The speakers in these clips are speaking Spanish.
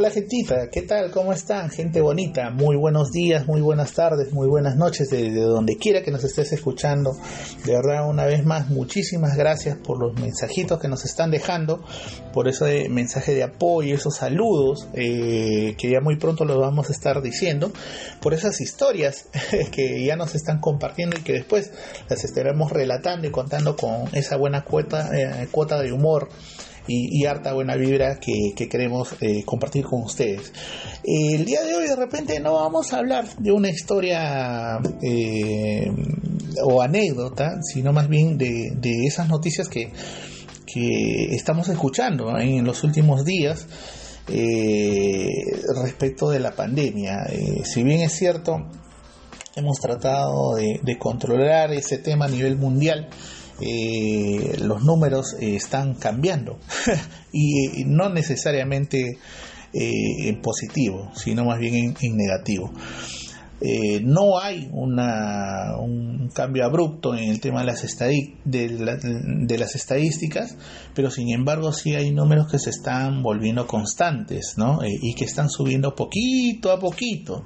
Hola gentita, ¿qué tal? ¿Cómo están? Gente bonita, muy buenos días, muy buenas tardes, muy buenas noches, desde donde quiera que nos estés escuchando. De verdad, una vez más, muchísimas gracias por los mensajitos que nos están dejando, por ese mensaje de apoyo, esos saludos, eh, que ya muy pronto los vamos a estar diciendo, por esas historias que ya nos están compartiendo y que después las estaremos relatando y contando con esa buena cuota, eh, cuota de humor y, harta buena vibra que, queremos eh, compartir con ustedes. el día de hoy de repente no vamos a hablar de una historia eh, o anécdota, sino más bien de, esas noticias que, que estamos escuchando en los últimos días. Eh, respecto de la pandemia. si bien es cierto, hemos tratado de, controlar ese tema a nivel mundial, eh, los números eh, están cambiando. Y, no necesariamente eh, en positivo, sino más bien en, negativo. no hay una, un cambio abrupto en el tema de las, de, las estadísticas, pero sin embargo sí hay números que se están volviendo constantes y que están subiendo poquito a poquito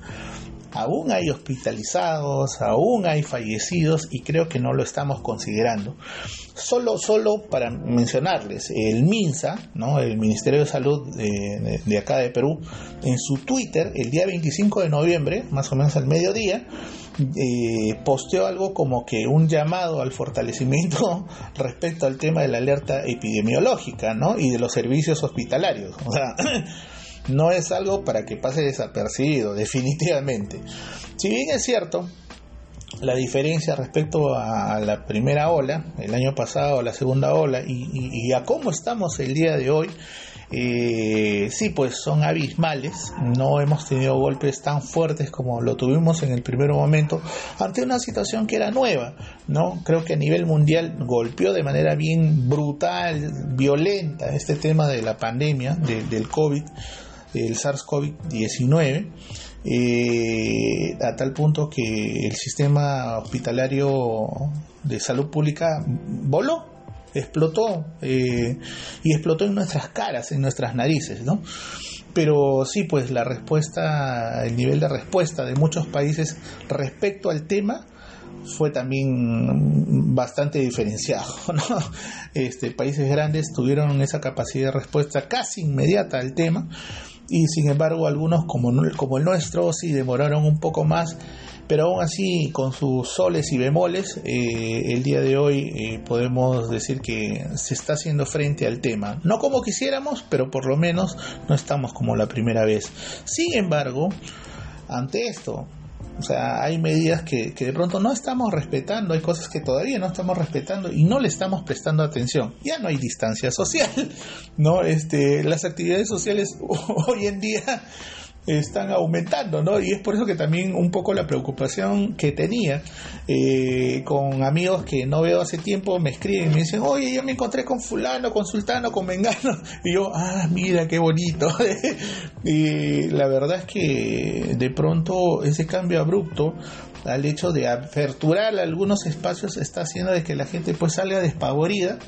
aún hay hospitalizados, aún hay fallecidos y creo que no lo estamos considerando. Solo, solo para mencionarles, el MINSA, ¿no? el Ministerio de Salud de, acá de Perú, en su Twitter, el día 25 de noviembre, más o menos al mediodía, eh, posteó algo como que un llamado al fortalecimiento respecto al tema de la alerta epidemiológica ¿no? y de los servicios hospitalarios. O sea, no es algo para que pase desapercibido, definitivamente. Si bien es cierto, la diferencia respecto a la primera ola, el año pasado, la segunda ola, y, a cómo estamos el día de hoy, eh, sí, pues son abismales. No hemos tenido golpes tan fuertes como lo tuvimos en el primer momento ante una situación que era nueva, ¿no? Creo que a nivel mundial golpeó de manera bien brutal, violenta este tema de la pandemia, del COVID el SARS-CoV-19, eh, a tal punto que el sistema hospitalario de salud pública voló, explotó eh, y explotó en nuestras caras, en nuestras narices, ¿no? Pero sí, pues la respuesta, el nivel de respuesta de muchos países respecto al tema fue también bastante diferenciado. Este, países grandes tuvieron esa capacidad de respuesta casi inmediata al tema y sin embargo algunos como, como el nuestro sí demoraron un poco más, pero aún así con sus soles y bemoles, eh, el día de hoy eh, podemos decir que se está haciendo frente al tema. No como quisiéramos, pero por lo menos no estamos como la primera vez. Sin embargo, ante esto, o sea, hay medidas que, de pronto no estamos respetando, hay cosas que todavía no estamos respetando y no le estamos prestando atención. Ya no hay distancia social, ¿no? Este, las actividades sociales hoy en día están aumentando, ¿no? Y es por eso que también un poco la preocupación que tenía eh, con amigos que no veo hace tiempo me escriben y me dicen, oye, yo me encontré con fulano, con sultano, con mengano, y yo, ah, mira, qué bonito. y la verdad es que de pronto ese cambio abrupto al hecho de aperturar algunos espacios está haciendo de que la gente pues salga despavorida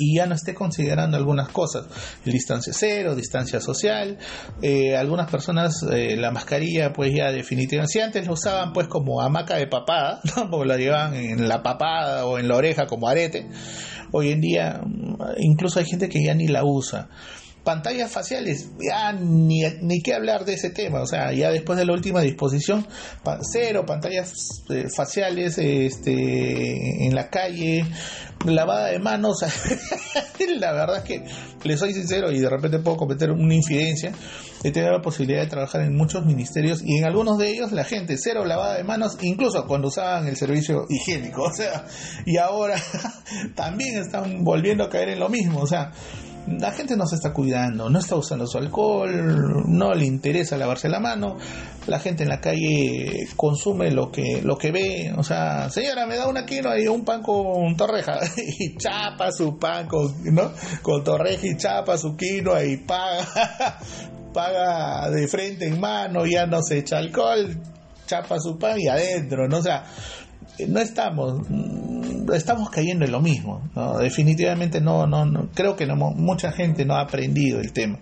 y ya no esté considerando algunas cosas, el distancia cero, distancia social, eh, algunas personas eh, la mascarilla pues ya definitivamente, antes lo usaban pues como hamaca de papada, ¿no? porque la llevaban en la papada o en la oreja como arete, hoy en día mm, incluso hay gente que ya ni la usa pantallas faciales, ya ni, ni qué hablar de ese tema, o sea, ya después de la última disposición, cero pantallas eh, faciales este, en la calle, lavada de manos, la verdad es que le soy sincero y de repente puedo cometer una infidencia, he tenido la posibilidad de trabajar en muchos ministerios y en algunos de ellos la gente cero lavada de manos, incluso cuando usaban el servicio higiénico, o sea, y ahora también están volviendo a caer en lo mismo, o sea, la gente no se está cuidando, no está usando su alcohol, no le interesa lavarse la mano, la gente en la calle consume lo que lo que ve, o sea, señora, me da una kilo y un pan con torreja y chapa su pan con, ¿no? con torreja y chapa su quinoa y paga paga de frente en mano, ya no se echa alcohol, chapa su pan y adentro, ¿no? O sea, no estamos estamos cayendo en lo mismo. Definitivamente no, no, no, creo que no, mucha gente no ha aprendido el tema.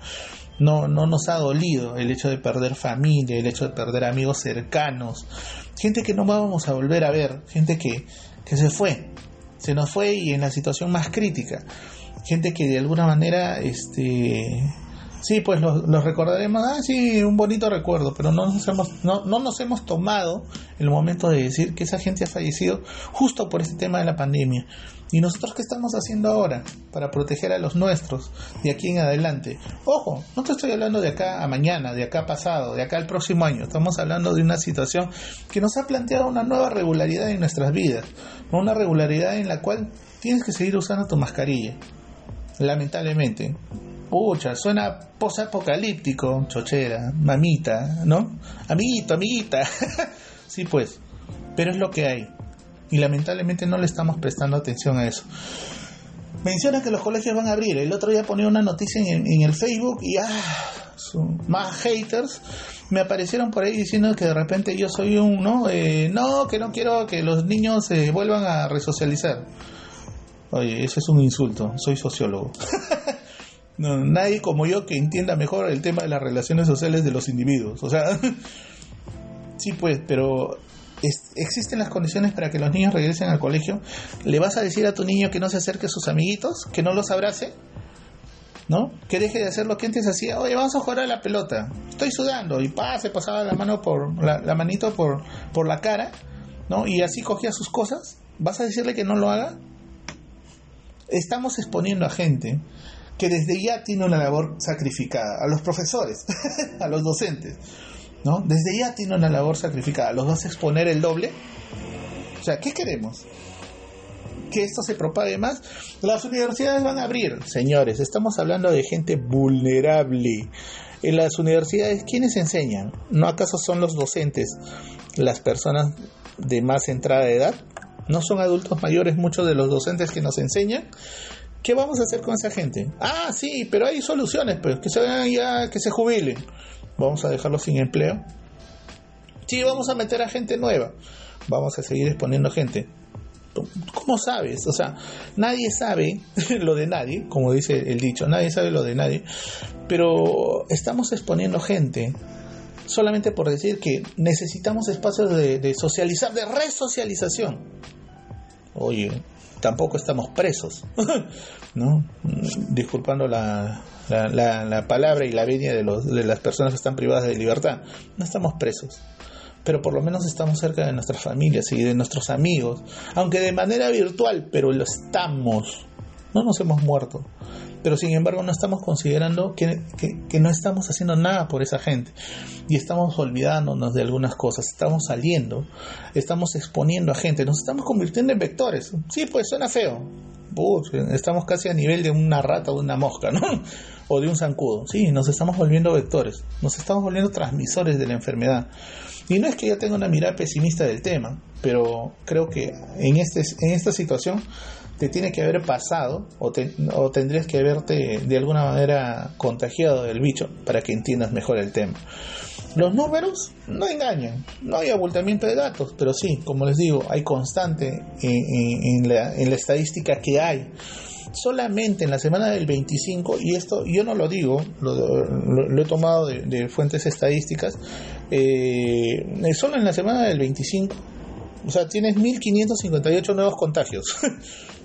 no, no nos ha dolido el hecho de perder familia, el hecho de perder amigos cercanos, gente que no vamos a volver a ver, gente que, que se fue, se nos fue y en la situación más crítica, gente que de alguna manera, este, sí, pues los, recordaremos, ah, sí, un bonito recuerdo, pero no nos, hemos, no, no nos hemos tomado el momento de decir que esa gente ha fallecido justo por este tema de la pandemia. ¿Y nosotros qué estamos haciendo ahora para proteger a los nuestros de aquí en adelante? Ojo, no te estoy hablando de acá a mañana, de acá pasado, de acá al próximo año. Estamos hablando de una situación que nos ha planteado una nueva regularidad en nuestras vidas. Una regularidad en la cual tienes que seguir usando tu mascarilla. Lamentablemente. Pucha, suena posapocalíptico, chochera, mamita, ¿no? Amiguito, amiguita. sí, pues. Pero es lo que hay y lamentablemente no le estamos prestando atención a eso. Menciona que los colegios van a abrir. El otro día ponía una noticia en, el Facebook y ah, más haters me aparecieron por ahí diciendo que de repente yo soy un no, eh, no, que no quiero que los niños se vuelvan a resocializar. Oye, ese es un insulto. Soy sociólogo. no, nadie como yo que entienda mejor el tema de las relaciones sociales de los individuos. O sea, sí, pues, pero existen las condiciones para que los niños regresen al colegio, ¿le vas a decir a tu niño que no se acerque a sus amiguitos, que no los abrace? ¿No? Que deje de hacer lo que antes hacía, oye, vamos a jugar a la pelota, estoy sudando, y pa, se pasaba la mano por, la, manito por, por la cara, ¿no? Y así cogía sus cosas, ¿vas a decirle que no lo haga? Estamos exponiendo a gente que desde ya tiene una labor sacrificada, a los profesores, a los docentes, ¿no? Desde ya tiene una labor sacrificada. ¿Los vas a exponer el doble? O sea, ¿qué queremos? ¿Que esto se propague más? Las universidades van a abrir, señores. Estamos hablando de gente vulnerable. En las universidades, ¿quiénes enseñan? ¿No acaso son los docentes las personas de más entrada de edad? ¿No son adultos mayores muchos de los docentes que nos enseñan? ¿Qué vamos a hacer con esa gente? Ah, sí, pero hay soluciones, pues, que se vayan ya, que se jubilen vamos a dejarlo sin empleo. Sí, vamos a meter a gente nueva. Vamos a seguir exponiendo gente. ¿Cómo sabes? O sea, nadie sabe lo de nadie, como dice el dicho, nadie sabe lo de nadie, pero estamos exponiendo gente solamente por decir que necesitamos espacios de socializar, de resocialización. Oye, tampoco estamos presos, ¿no? Disculpando la, la, palabra y la venia de, los, de las personas que están privadas de libertad. No estamos presos, pero por lo menos estamos cerca de nuestras familias y de nuestros amigos, aunque de manera virtual, pero lo estamos. No nos hemos muerto pero sin embargo no estamos considerando que, no estamos haciendo nada por esa gente y estamos olvidándonos de algunas cosas, estamos saliendo, estamos exponiendo a gente, nos estamos convirtiendo en vectores. Sí, pues suena feo. estamos casi a nivel de una rata o de una mosca. O de un zancudo. Sí, nos estamos volviendo vectores, nos estamos volviendo transmisores de la enfermedad. Y no es que yo tenga una mirada pesimista del tema, pero creo que en, este, en esta situación te tiene que haber pasado o, o tendrías que haberte de alguna manera contagiado del bicho para que entiendas mejor el tema. Los números no engañan, no hay abultamiento de datos, pero sí, como les digo, hay constante en, la, estadística que hay. Solamente en la semana del 25, y esto yo no lo digo, lo, he tomado de, fuentes estadísticas, eh, solo en la semana del 25, o sea, tienes 1558 nuevos contagios.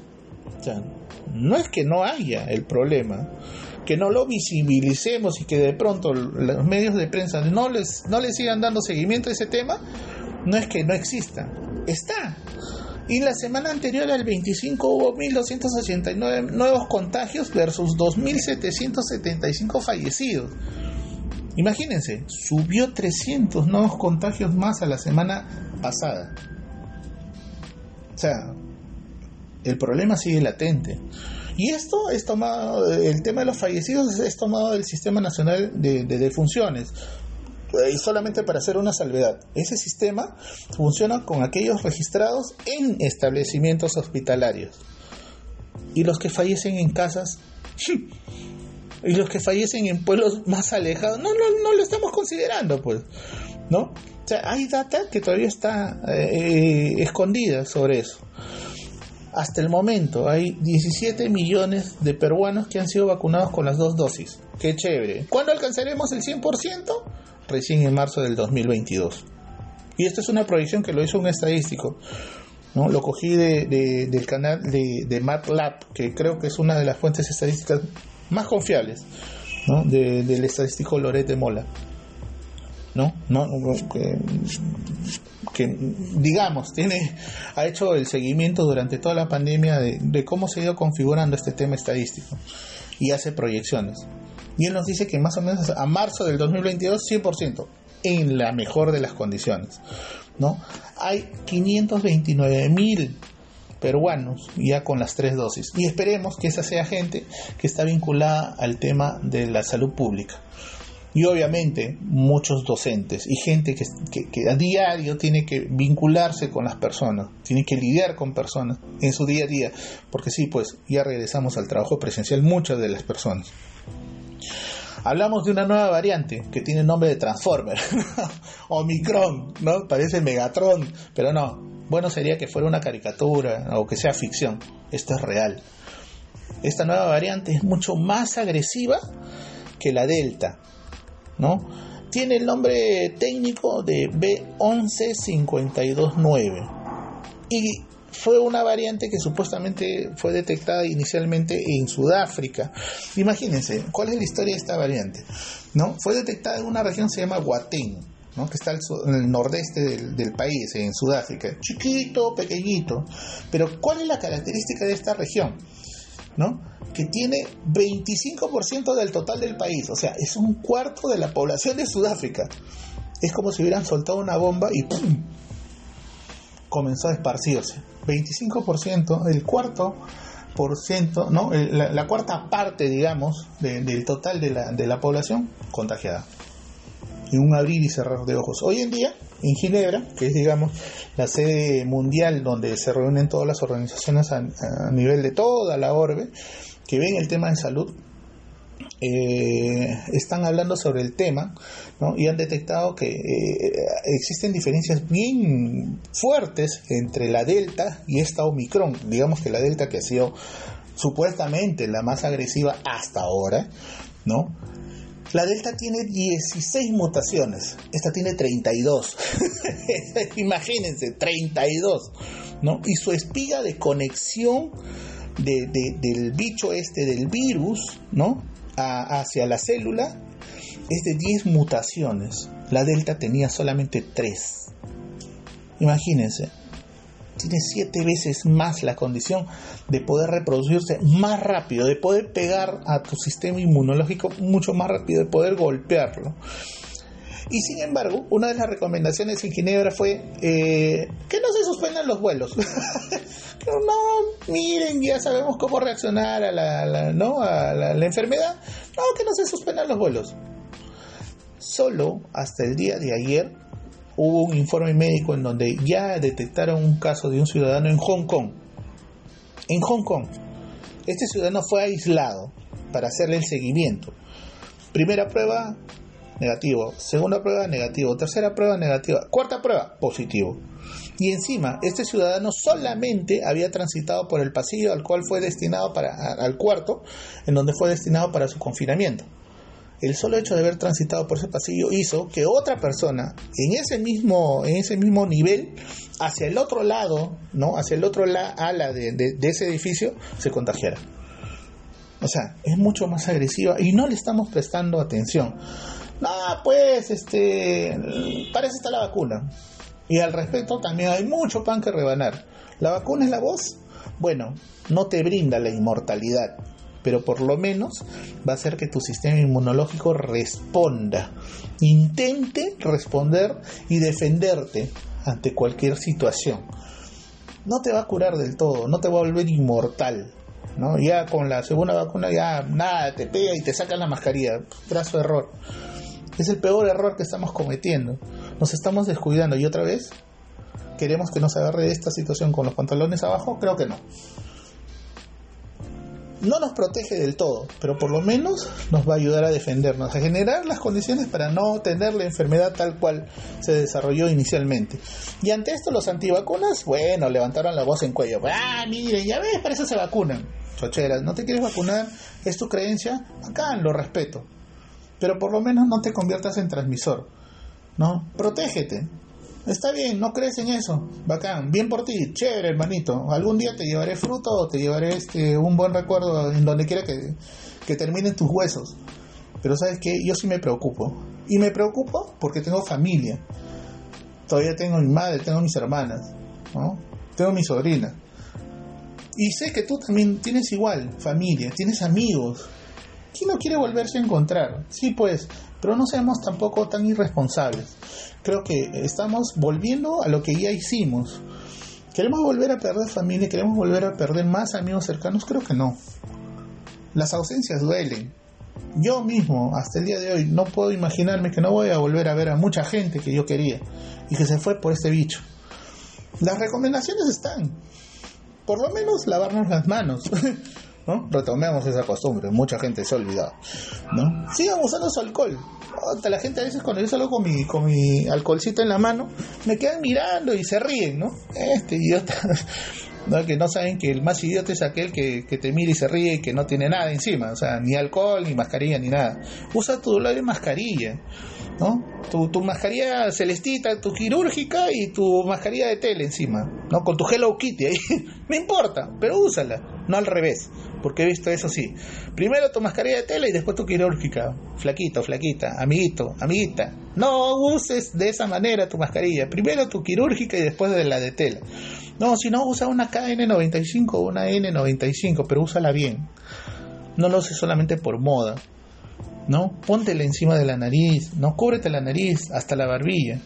no es que no haya el problema, que no lo visibilicemos y que de pronto los medios de prensa no les, no les sigan dando seguimiento a ese tema, no es que no exista, está. Y la semana anterior al 25 hubo 1.289 nuevos contagios versus 2.775 fallecidos. Imagínense, subió 300 nuevos contagios más a la semana pasada. O sea, el problema sigue latente. Y esto es tomado, el tema de los fallecidos es tomado del Sistema Nacional de, Defunciones. Y solamente para hacer una salvedad, ese sistema funciona con aquellos registrados en establecimientos hospitalarios. Y los que fallecen en casas, y los que fallecen en pueblos más alejados, no, no, no lo estamos considerando, pues, ¿no? O sea, hay data que todavía está eh, escondida sobre eso. Hasta el momento hay 17 millones de peruanos que han sido vacunados con las dos dosis. Qué chévere. ¿Cuándo alcanzaremos el 100%? Recién en marzo del 2022. Y esta es una proyección que lo hizo un estadístico. ¿no? Lo cogí de, del canal de, de MATLAB, que creo que es una de las fuentes estadísticas más confiables ¿no? del estadístico Lorete Mola. ¿no? ¿no? Que, digamos, tiene, ha hecho el seguimiento durante toda la pandemia de, cómo se ha ido configurando este tema estadístico y hace proyecciones. Y él nos dice que más o menos a marzo del 2022, 100%, en la mejor de las condiciones. ¿no? Hay 529 mil peruanos ya con las tres dosis. Y esperemos que esa sea gente que está vinculada al tema de la salud pública. Y obviamente muchos docentes y gente que, a diario tiene que vincularse con las personas, tiene que lidiar con personas en su día a día, porque sí, pues ya regresamos al trabajo presencial muchas de las personas. Hablamos de una nueva variante que tiene nombre de Transformer, Omicron, ¿no? Parece Megatron, pero no. Bueno sería que fuera una caricatura o que sea ficción. Esto es real. Esta nueva variante es mucho más agresiva que la Delta, ¿no? Tiene el nombre técnico de B11529 y fue una variante que supuestamente fue detectada inicialmente en Sudáfrica. Imagínense, ¿cuál es la historia de esta variante? ¿No? Fue detectada en una región que se llama Guatén, ¿no? que está en el nordeste del, del, país, en Sudáfrica. Chiquito, pequeñito. Pero ¿cuál es la característica de esta región? ¿No? Que tiene 25% del total del país, o sea, es un cuarto de la población de Sudáfrica. Es como si hubieran soltado una bomba y ¡pum! comenzó a esparcirse. 25%, el cuarto por ciento, ¿no? La, cuarta parte, digamos, de, del total de la, de la población contagiada. En un abrir y cerrar de ojos. Hoy en día, en Ginebra, que es, digamos, la sede mundial donde se reúnen todas las organizaciones a, a nivel de toda la orbe, que ven el tema de salud, eh, están hablando sobre el tema ¿no? y han detectado que eh, existen diferencias bien fuertes entre la Delta y esta Omicron. Digamos que la Delta que ha sido supuestamente la más agresiva hasta ahora, ¿no? La Delta tiene 16 mutaciones, esta tiene 32. Imagínense, 32, ¿no? Y su espiga de conexión de, de, del bicho este, del virus, ¿no? a, hacia la célula es de 10 mutaciones. La delta tenía solamente 3. Imagínense, tiene 7 veces más la condición de poder reproducirse más rápido, de poder pegar a tu sistema inmunológico mucho más rápido, de poder golpearlo. Y sin embargo, una de las recomendaciones en Ginebra fue eh, que no se suspendan los vuelos. no, miren, ya sabemos cómo reaccionar a la, ¿no? a la, enfermedad. No, que no se suspendan los vuelos. Solo hasta el día de ayer hubo un informe médico en donde ya detectaron un caso de un ciudadano en Hong Kong. En Hong Kong. Este ciudadano fue aislado para hacerle el seguimiento. Primera prueba, negativo. Segunda prueba, negativo. Tercera prueba, negativa. Cuarta prueba, positivo. Y encima, este ciudadano solamente había transitado por el pasillo al cual fue destinado para, al cuarto, en donde fue destinado para su confinamiento. El solo hecho de haber transitado por ese pasillo hizo que otra persona en ese mismo, en ese mismo nivel, hacia el otro lado, ¿no? hacia el otro ala de, de ese edificio, se contagiara. O sea, es mucho más agresiva y no le estamos prestando atención. No, pues, este, para eso está la vacuna. Y al respecto también hay mucho pan que rebanar. ¿La vacuna es la voz? Bueno, no te brinda la inmortalidad, pero por lo menos va a hacer que tu sistema inmunológico responda, intente responder y defenderte ante cualquier situación. No te va a curar del todo, no te va a volver inmortal. ¿no? Ya con la segunda vacuna ya nada, te pega y te sacan la mascarilla. Trazo error. Es el peor error que estamos cometiendo. Nos estamos descuidando y otra vez queremos que nos agarre esta situación con los pantalones abajo. Creo que no. no nos protege del todo, pero por lo menos nos va a ayudar a defendernos, a generar las condiciones para no tener la enfermedad tal cual se desarrolló inicialmente. Y ante esto los antivacunas, bueno, levantaron la voz en cuello. Ah, miren, ya ves, para eso se vacunan. Chocheras, ¿no te quieres vacunar? ¿Es tu creencia? Acá lo respeto. Pero por lo menos no te conviertas en transmisor. ¿No? Protégete. Está bien, no crees en eso. Bacán, bien por ti, chévere, hermanito. Algún día te llevaré fruto o te llevaré este, un buen recuerdo en donde quiera que, que terminen tus huesos. Pero sabes que yo sí me preocupo. Y me preocupo porque tengo familia. Todavía tengo mi madre, tengo mis hermanas, ¿no? Tengo mi sobrina. Y sé que tú también tienes igual familia, tienes amigos. ¿Quién no quiere volverse a encontrar? Sí, pues, pero no seamos tampoco tan irresponsables. Creo que estamos volviendo a lo que ya hicimos. ¿Queremos volver a perder familia? ¿Queremos volver a perder más amigos cercanos? Creo que no. Las ausencias duelen. Yo mismo, hasta el día de hoy, no puedo imaginarme que no voy a volver a ver a mucha gente que yo quería y que se fue por este bicho. Las recomendaciones están. Por lo menos lavarnos las manos. ¿no? Retomemos esa costumbre, mucha gente se ha olvidado, ¿no? Sigan usando su alcohol. Hasta la gente a veces cuando yo salgo con mi, con mi alcoholcito en la mano, me quedan mirando y se ríen, ¿no? Este idiota, que no saben que el más idiota es aquel que, que, te mira y se ríe y que no tiene nada encima, o sea, ni alcohol, ni mascarilla, ni nada. Usa tu doble mascarilla, ¿no? Tu, tu mascarilla celestita, tu quirúrgica y tu mascarilla de tele encima, ¿no? Con tu Hello Kitty ahí, no importa, pero úsala, no al revés, porque he visto eso sí. Primero tu mascarilla de tela y después tu quirúrgica. Flaquito, flaquita, amiguito, amiguita. No uses de esa manera tu mascarilla. Primero tu quirúrgica y después de la de tela. No, si no, usa una KN95 o una N95, pero úsala bien. No lo uses solamente por moda. ¿No? Póntela encima de la nariz, no cúbrete la nariz hasta la barbilla.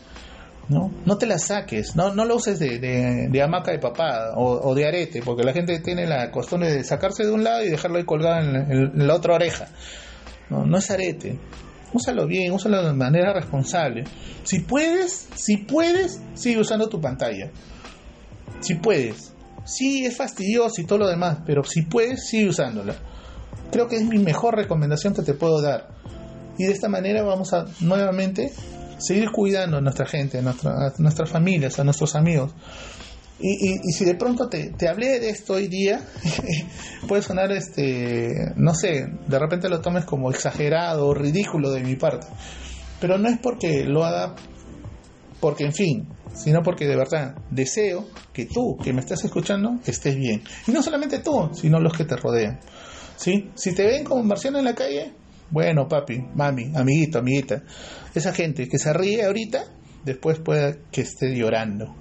¿No? No te la saques, no, no lo uses de, de, de hamaca de papá o, o, de arete, porque la gente tiene la costumbre de sacarse de un lado y dejarlo ahí colgado en, la otra oreja. No, no es arete. Úsalo bien, úsalo de manera responsable. Si puedes, si puedes, sigue usando tu pantalla. Si puedes. Sí, es fastidioso y todo lo demás, pero si puedes, sigue usándola. Creo que es mi mejor recomendación que te puedo dar. Y de esta manera vamos a nuevamente seguir cuidando a nuestra gente, a, nuestra, a nuestras familias, a nuestros amigos. Y, si de pronto te, te hablé de esto hoy día, puede sonar, este, no sé, de repente lo tomes como exagerado o ridículo de mi parte. Pero no es porque lo haga, porque en fin, sino porque de verdad deseo que tú, que me estás escuchando, estés bien. Y no solamente tú, sino los que te rodean. ¿Sí? Si te ven como marciano en la calle, bueno, papi, mami, amiguito, amiguita, esa gente que se ríe ahorita, después puede que esté llorando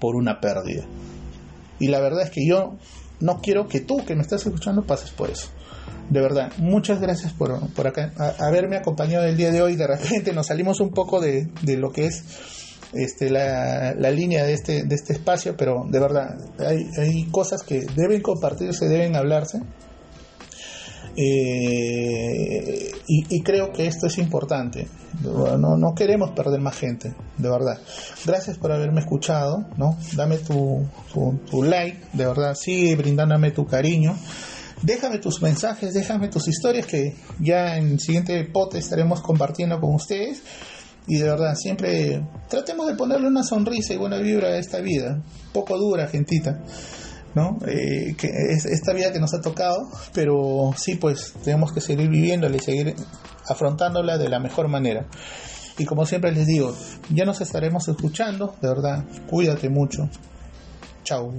por una pérdida. Y la verdad es que yo no quiero que tú, que me estás escuchando, pases por eso. De verdad, muchas gracias por, por acá, haberme acompañado el día de hoy. De repente nos salimos un poco de, de lo que es este, la, la, línea de este, de este espacio, pero de verdad, hay, hay cosas que deben compartirse, deben hablarse. Eh, y, y, creo que esto es importante. No, no queremos perder más gente, de verdad. Gracias por haberme escuchado, ¿no? Dame tu, tu, tu like, de verdad, sigue brindándome tu cariño. Déjame tus mensajes, déjame tus historias que ya en el siguiente pote estaremos compartiendo con ustedes. Y de verdad, siempre tratemos de ponerle una sonrisa y buena vibra a esta vida. Poco dura, gentita. ¿No? Eh, que es esta vida que nos ha tocado, pero sí, pues tenemos que seguir viviéndola y seguir afrontándola de la mejor manera. Y como siempre les digo, ya nos estaremos escuchando, de verdad, cuídate mucho. Chao.